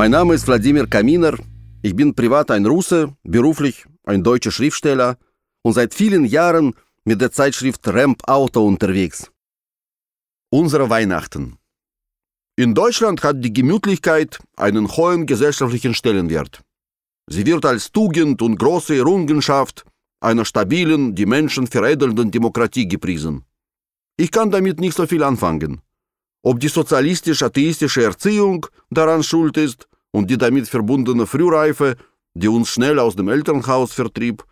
Mein Name ist Wladimir Kaminer. Ich bin privat ein Russe, beruflich ein deutscher Schriftsteller und seit vielen Jahren mit der Zeitschrift Ramp Auto unterwegs. Unsere Weihnachten. In Deutschland hat die Gemütlichkeit einen hohen gesellschaftlichen Stellenwert. Sie wird als Tugend und große Errungenschaft einer stabilen, die Menschen veredelnden Demokratie gepriesen. Ich kann damit nicht so viel anfangen. Ob die sozialistisch-atheistische Erziehung daran schuld ist und die damit verbundene Frühreife, die uns schnell aus dem Elternhaus vertrieb,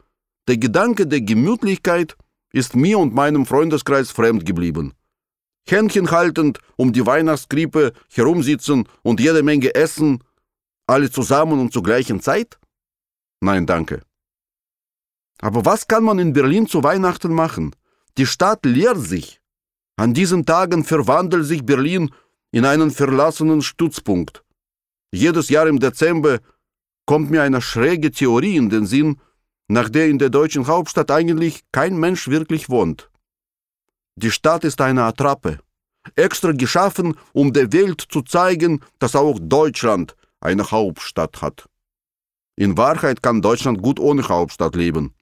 der Gedanke der Gemütlichkeit ist mir und meinem Freundeskreis fremd geblieben. Händchen haltend um die Weihnachtskrippe herumsitzen und jede Menge essen, alle zusammen und zur gleichen Zeit? Nein, danke. Aber was kann man in Berlin zu Weihnachten machen? Die Stadt leert sich. An diesen Tagen verwandelt sich Berlin in einen verlassenen Stützpunkt. Jedes Jahr im Dezember kommt mir eine schräge Theorie in den Sinn, nach der in der deutschen Hauptstadt eigentlich kein Mensch wirklich wohnt. Die Stadt ist eine Attrappe, extra geschaffen, um der Welt zu zeigen, dass auch Deutschland eine Hauptstadt hat. In Wahrheit kann Deutschland gut ohne Hauptstadt leben.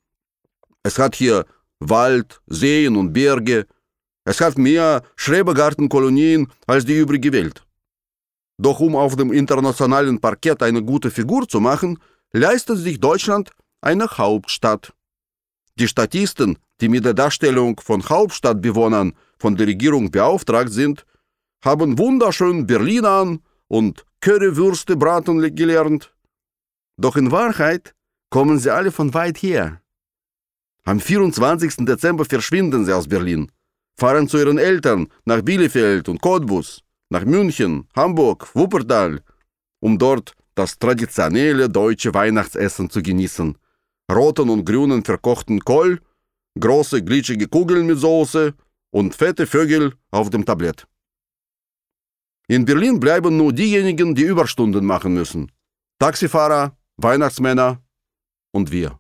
Es hat hier Wald, Seen und Berge. Es hat mehr Schrebergartenkolonien als die übrige Welt. Doch um auf dem internationalen Parkett eine gute Figur zu machen, leistet sich Deutschland eine Hauptstadt. Die Statisten, die mit der Darstellung von Hauptstadtbewohnern von der Regierung beauftragt sind, haben wunderschön Berlin an und Currywürste braten gelernt. Doch in Wahrheit kommen sie alle von weit her. Am 24. Dezember verschwinden sie aus Berlin, fahren zu ihren Eltern nach Bielefeld und Cottbus nach München, Hamburg, Wuppertal, um dort das traditionelle deutsche Weihnachtsessen zu genießen. Roten und grünen verkochten Kohl, große glitschige Kugeln mit Soße und fette Vögel auf dem Tablett. In Berlin bleiben nur diejenigen, die Überstunden machen müssen. Taxifahrer, Weihnachtsmänner und wir.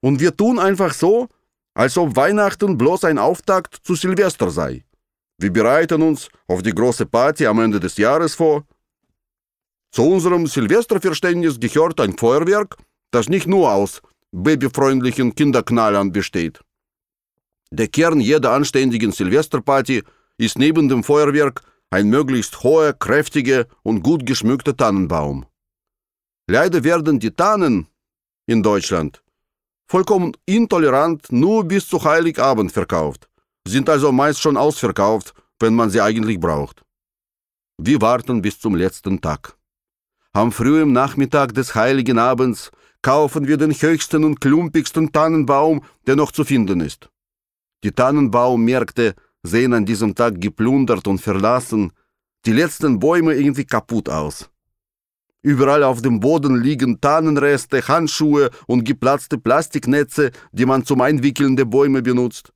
Und wir tun einfach so, als ob Weihnachten bloß ein Auftakt zu Silvester sei. Wir bereiten uns auf die große Party am Ende des Jahres vor. Zu unserem Silvesterverständnis gehört ein Feuerwerk, das nicht nur aus babyfreundlichen Kinderknallern besteht. Der Kern jeder anständigen Silvesterparty ist neben dem Feuerwerk ein möglichst hoher, kräftiger und gut geschmückter Tannenbaum. Leider werden die Tannen in Deutschland vollkommen intolerant nur bis zu Heiligabend verkauft sind also meist schon ausverkauft, wenn man sie eigentlich braucht. Wir warten bis zum letzten Tag. Am frühen Nachmittag des heiligen Abends kaufen wir den höchsten und klumpigsten Tannenbaum, der noch zu finden ist. Die Tannenbaummärkte sehen an diesem Tag geplundert und verlassen, die letzten Bäume irgendwie kaputt aus. Überall auf dem Boden liegen Tannenreste, Handschuhe und geplatzte Plastiknetze, die man zum Einwickeln der Bäume benutzt.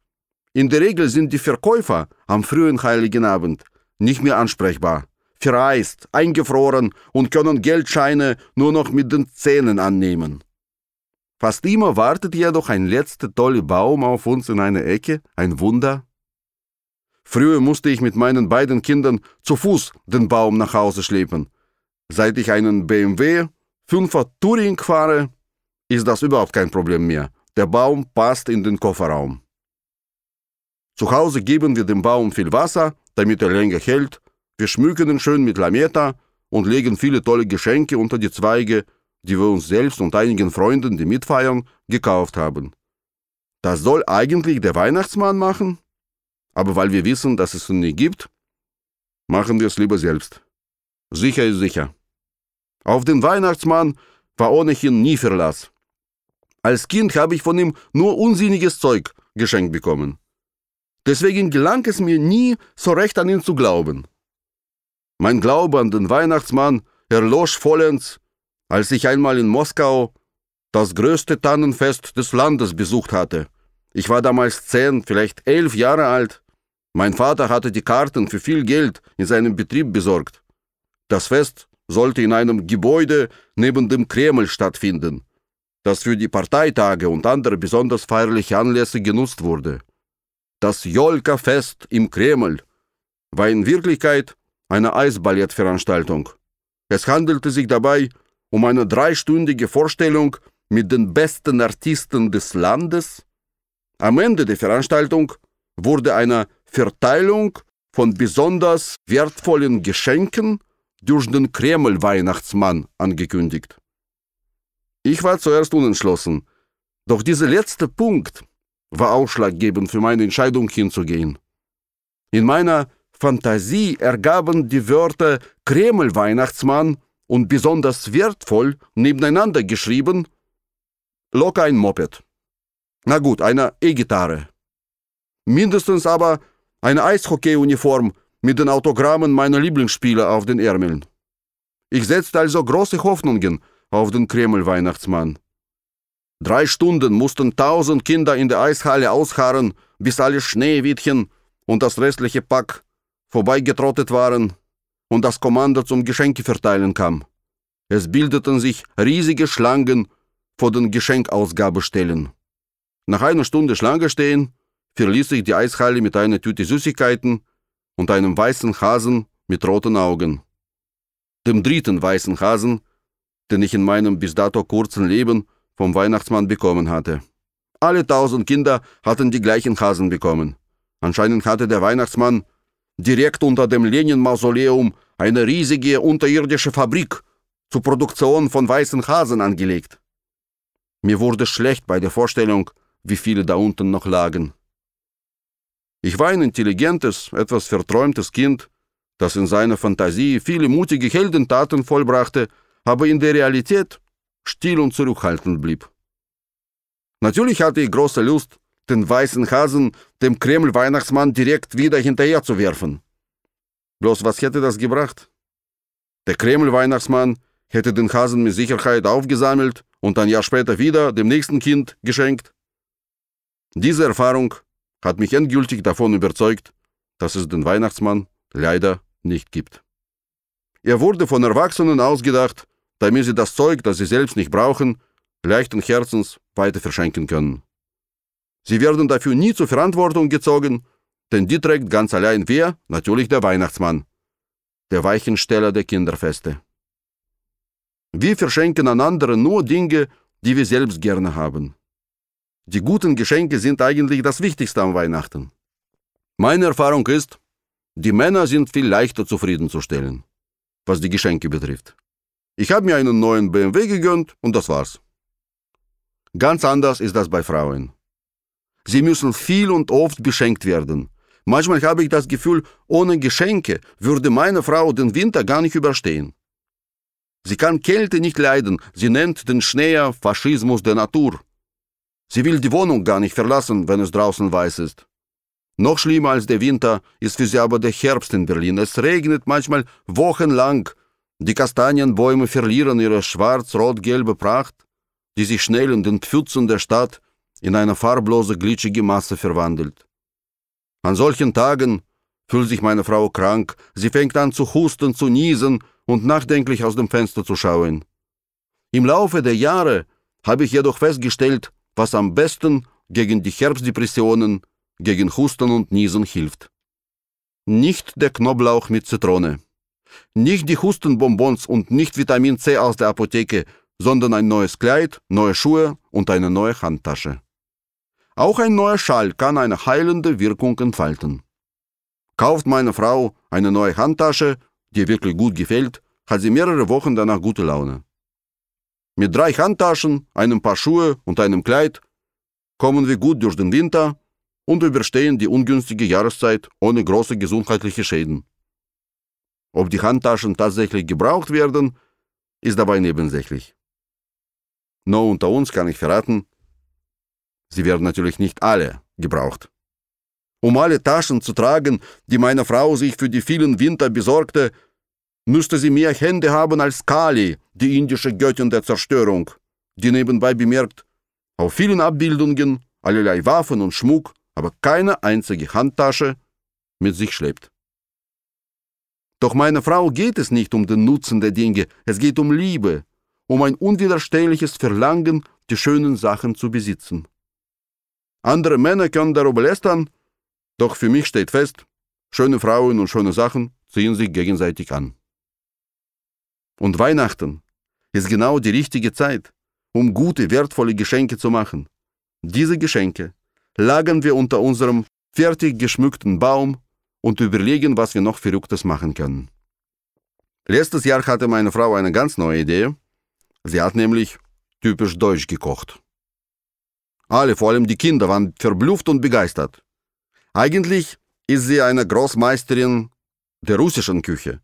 In der Regel sind die Verkäufer am frühen Heiligen Abend nicht mehr ansprechbar, vereist, eingefroren und können Geldscheine nur noch mit den Zähnen annehmen. Fast immer wartet jedoch ein letzter toller Baum auf uns in einer Ecke, ein Wunder. Früher musste ich mit meinen beiden Kindern zu Fuß den Baum nach Hause schleppen. Seit ich einen BMW 5er Touring fahre, ist das überhaupt kein Problem mehr. Der Baum passt in den Kofferraum. Zu Hause geben wir dem Baum viel Wasser, damit er länger hält. Wir schmücken ihn schön mit Lametta und legen viele tolle Geschenke unter die Zweige, die wir uns selbst und einigen Freunden, die mitfeiern, gekauft haben. Das soll eigentlich der Weihnachtsmann machen, aber weil wir wissen, dass es ihn nie gibt, machen wir es lieber selbst. Sicher ist sicher. Auf den Weihnachtsmann war ohnehin nie Verlass. Als Kind habe ich von ihm nur unsinniges Zeug geschenkt bekommen. Deswegen gelang es mir nie, so recht an ihn zu glauben. Mein Glaube an den Weihnachtsmann erlosch vollends, als ich einmal in Moskau das größte Tannenfest des Landes besucht hatte. Ich war damals zehn, vielleicht elf Jahre alt. Mein Vater hatte die Karten für viel Geld in seinem Betrieb besorgt. Das Fest sollte in einem Gebäude neben dem Kreml stattfinden, das für die Parteitage und andere besonders feierliche Anlässe genutzt wurde. Das Jolka-Fest im Kreml war in Wirklichkeit eine Eisballettveranstaltung. Es handelte sich dabei um eine dreistündige Vorstellung mit den besten Artisten des Landes. Am Ende der Veranstaltung wurde eine Verteilung von besonders wertvollen Geschenken durch den Kreml-Weihnachtsmann angekündigt. Ich war zuerst unentschlossen, doch dieser letzte Punkt war ausschlaggebend für meine Entscheidung hinzugehen. In meiner Fantasie ergaben die Wörter Kreml-Weihnachtsmann und besonders wertvoll nebeneinander geschrieben locker ein Moped. Na gut, eine E-Gitarre. Mindestens aber eine Eishockey-Uniform mit den Autogrammen meiner Lieblingsspieler auf den Ärmeln. Ich setzte also große Hoffnungen auf den Kreml-Weihnachtsmann. Drei Stunden mussten tausend Kinder in der Eishalle ausharren, bis alle Schneewittchen und das restliche Pack vorbeigetrottet waren und das Kommando zum Geschenkeverteilen kam. Es bildeten sich riesige Schlangen vor den Geschenkausgabestellen. Nach einer Stunde Schlange stehen, verließ ich die Eishalle mit einer Tüte Süßigkeiten und einem weißen Hasen mit roten Augen. Dem dritten weißen Hasen, den ich in meinem bis dato kurzen Leben vom Weihnachtsmann bekommen hatte. Alle tausend Kinder hatten die gleichen Hasen bekommen. Anscheinend hatte der Weihnachtsmann direkt unter dem Lenin-Mausoleum eine riesige unterirdische Fabrik zur Produktion von weißen Hasen angelegt. Mir wurde schlecht bei der Vorstellung, wie viele da unten noch lagen. Ich war ein intelligentes, etwas verträumtes Kind, das in seiner Fantasie viele mutige Heldentaten vollbrachte, aber in der Realität still und zurückhaltend blieb. Natürlich hatte ich große Lust, den weißen Hasen dem Kreml-Weihnachtsmann direkt wieder hinterherzuwerfen. Bloß was hätte das gebracht? Der Kreml-Weihnachtsmann hätte den Hasen mit Sicherheit aufgesammelt und ein Jahr später wieder dem nächsten Kind geschenkt. Diese Erfahrung hat mich endgültig davon überzeugt, dass es den Weihnachtsmann leider nicht gibt. Er wurde von Erwachsenen ausgedacht, damit sie das Zeug, das sie selbst nicht brauchen, leichten Herzens weiter verschenken können. Sie werden dafür nie zur Verantwortung gezogen, denn die trägt ganz allein wer? Natürlich der Weihnachtsmann, der Weichensteller der Kinderfeste. Wir verschenken an andere nur Dinge, die wir selbst gerne haben. Die guten Geschenke sind eigentlich das Wichtigste am Weihnachten. Meine Erfahrung ist, die Männer sind viel leichter zufriedenzustellen, was die Geschenke betrifft. Ich habe mir einen neuen BMW gegönnt und das war's. Ganz anders ist das bei Frauen. Sie müssen viel und oft beschenkt werden. Manchmal habe ich das Gefühl, ohne Geschenke würde meine Frau den Winter gar nicht überstehen. Sie kann Kälte nicht leiden, sie nennt den Schnee Faschismus der Natur. Sie will die Wohnung gar nicht verlassen, wenn es draußen weiß ist. Noch schlimmer als der Winter ist für sie aber der Herbst in Berlin. Es regnet manchmal wochenlang. Die Kastanienbäume verlieren ihre schwarz-rot-gelbe Pracht, die sich schnell in den Pfützen der Stadt in eine farblose, glitschige Masse verwandelt. An solchen Tagen fühlt sich meine Frau krank, sie fängt an zu husten, zu niesen und nachdenklich aus dem Fenster zu schauen. Im Laufe der Jahre habe ich jedoch festgestellt, was am besten gegen die Herbstdepressionen, gegen Husten und Niesen hilft. Nicht der Knoblauch mit Zitrone, nicht die Hustenbonbons und nicht Vitamin C aus der Apotheke, sondern ein neues Kleid, neue Schuhe und eine neue Handtasche. Auch ein neuer Schal kann eine heilende Wirkung entfalten. Kauft meine Frau eine neue Handtasche, die wirklich gut gefällt, hat sie mehrere Wochen danach gute Laune. Mit drei Handtaschen, einem Paar Schuhe und einem Kleid kommen wir gut durch den Winter und überstehen die ungünstige Jahreszeit ohne große gesundheitliche Schäden. Ob die Handtaschen tatsächlich gebraucht werden, ist dabei nebensächlich. Nur unter uns kann ich verraten, sie werden natürlich nicht alle gebraucht. Um alle Taschen zu tragen, die meine Frau sich für die vielen Winter besorgte, müsste sie mehr Hände haben als Kali, die indische Göttin der Zerstörung, die nebenbei bemerkt, auf vielen Abbildungen allerlei Waffen und Schmuck, aber keine einzige Handtasche mit sich schleppt. Doch meiner Frau geht es nicht um den Nutzen der Dinge, es geht um Liebe, um ein unwiderstehliches Verlangen, die schönen Sachen zu besitzen. Andere Männer können darüber lästern, doch für mich steht fest, schöne Frauen und schöne Sachen ziehen sich gegenseitig an. Und Weihnachten ist genau die richtige Zeit, um gute, wertvolle Geschenke zu machen. Diese Geschenke lagern wir unter unserem fertig geschmückten Baum und überlegen, was wir noch Verrücktes machen können. Letztes Jahr hatte meine Frau eine ganz neue Idee. Sie hat nämlich typisch deutsch gekocht. Alle, vor allem die Kinder, waren verblüfft und begeistert. Eigentlich ist sie eine Großmeisterin der russischen Küche.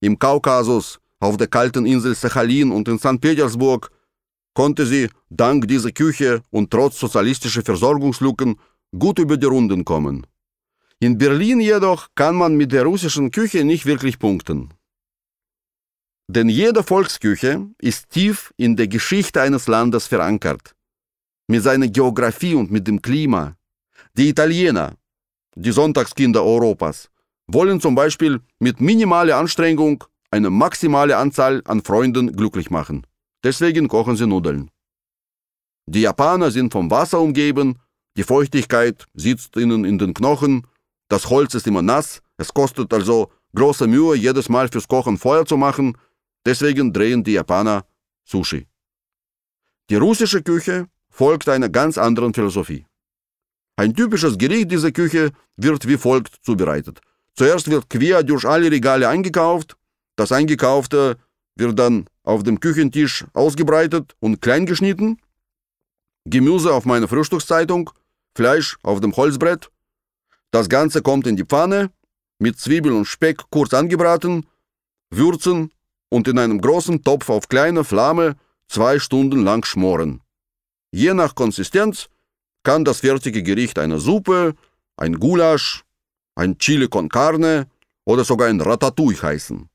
Im Kaukasus, auf der kalten Insel Sachalin und in St. Petersburg konnte sie dank dieser Küche und trotz sozialistischer Versorgungslücken gut über die Runden kommen. In Berlin jedoch kann man mit der russischen Küche nicht wirklich punkten. Denn jede Volksküche ist tief in der Geschichte eines Landes verankert. Mit seiner Geografie und mit dem Klima. Die Italiener, die Sonntagskinder Europas, wollen zum Beispiel mit minimaler Anstrengung eine maximale Anzahl an Freunden glücklich machen. Deswegen kochen sie Nudeln. Die Japaner sind vom Wasser umgeben, die Feuchtigkeit sitzt ihnen in den Knochen, das Holz ist immer nass, es kostet also große Mühe, jedes Mal fürs Kochen Feuer zu machen, deswegen drehen die Japaner Sushi. Die russische Küche folgt einer ganz anderen Philosophie. Ein typisches Gericht dieser Küche wird wie folgt zubereitet. Zuerst wird quer durch alle Regale eingekauft, das Eingekaufte wird dann auf dem Küchentisch ausgebreitet und klein geschnitten, Gemüse auf meine Frühstückszeitung, Fleisch auf dem Holzbrett. Das Ganze kommt in die Pfanne, mit Zwiebeln und Speck kurz angebraten, würzen und in einem großen Topf auf kleiner Flamme zwei Stunden lang schmoren. Je nach Konsistenz kann das fertige Gericht eine Suppe, ein Gulasch, ein Chili con Carne oder sogar ein Ratatouille heißen.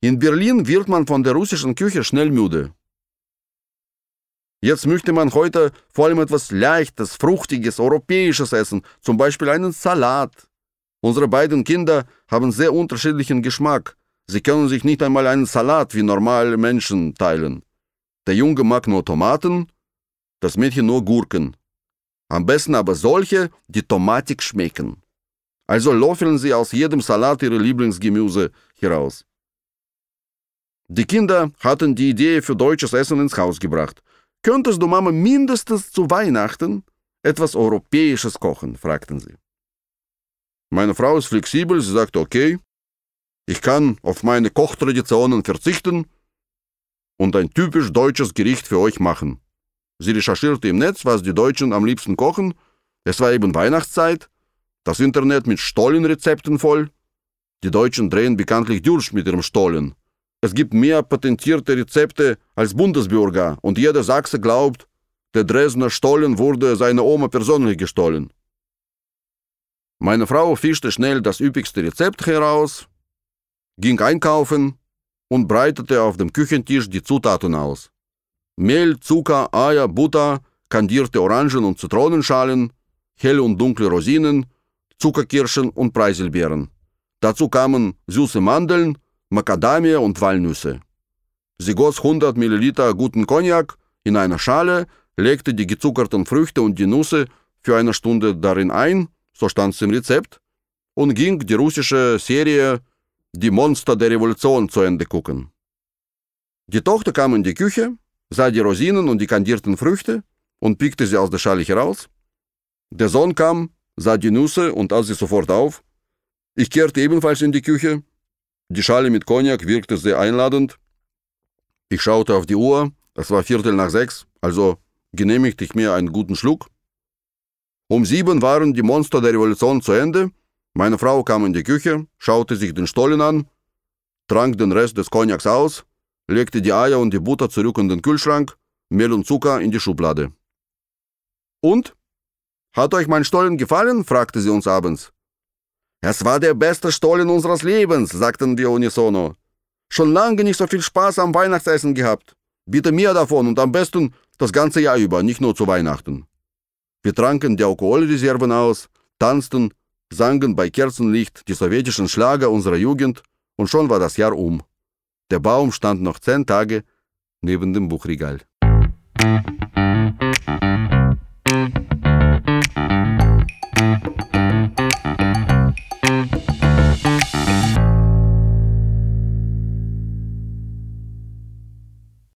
In Berlin wird man von der russischen Küche schnell müde. Jetzt möchte man heute vor allem etwas Leichtes, Fruchtiges, Europäisches essen, zum Beispiel einen Salat. Unsere beiden Kinder haben sehr unterschiedlichen Geschmack. Sie können sich nicht einmal einen Salat wie normale Menschen teilen. Der Junge mag nur Tomaten, das Mädchen nur Gurken. Am besten aber solche, die tomatig schmecken. Also löffeln sie aus jedem Salat ihre Lieblingsgemüse heraus. Die Kinder hatten die Idee für deutsches Essen ins Haus gebracht. Könntest du Mama mindestens zu Weihnachten etwas Europäisches kochen? fragten sie. Meine Frau ist flexibel, sie sagt, okay, ich kann auf meine Kochtraditionen verzichten und ein typisch deutsches Gericht für euch machen. Sie recherchierte im Netz, was die Deutschen am liebsten kochen. Es war eben Weihnachtszeit, das Internet mit Stollenrezepten voll. Die Deutschen drehen bekanntlich durch mit ihrem Stollen. Es gibt mehr patentierte Rezepte als Bundesbürger und jeder Sachse glaubt, der Dresdner Stollen wurde seiner Oma persönlich gestohlen. Meine Frau fischte schnell das üppigste Rezept heraus, ging einkaufen und breitete auf dem Küchentisch die Zutaten aus. Mehl, Zucker, Eier, Butter, kandierte Orangen- und Zitronenschalen, helle und dunkle Rosinen, Zuckerkirschen und Preiselbeeren. Dazu kamen süße Mandeln, Macadamia und Walnüsse. Sie goss 100 Milliliter guten Cognac in eine Schale, legte die gezuckerten Früchte und die Nüsse für eine Stunde darin ein, so stand es im Rezept, und ging die russische Serie Die Monster der Revolution zu Ende gucken. Die Tochter kam in die Küche, sah die Rosinen und die kandierten Früchte und pickte sie aus der Schale heraus. Der Sohn kam, sah die Nüsse und aß sie sofort auf. Ich kehrte ebenfalls in die Küche, die Schale mit Cognac wirkte sehr einladend. Ich schaute auf die Uhr, es war Viertel nach sechs, also genehmigte ich mir einen guten Schluck. Um sieben waren die Monster der Revolution zu Ende. Meine Frau kam in die Küche, schaute sich den Stollen an, trank den Rest des Cognacs aus, legte die Eier und die Butter zurück in den Kühlschrank, Mehl und Zucker in die Schublade. Und? Hat euch mein Stollen gefallen? fragte sie uns abends. Es war der beste Stollen unseres Lebens, sagten wir unisono. Schon lange nicht so viel Spaß am Weihnachtsessen gehabt. Bitte mehr davon und am besten das ganze Jahr über, nicht nur zu Weihnachten. Wir tranken die Alkoholreserven aus, tanzten sangen bei Kerzenlicht die sowjetischen Schlager unserer Jugend und schon war das Jahr um. Der Baum stand noch zehn Tage neben dem Buchregal.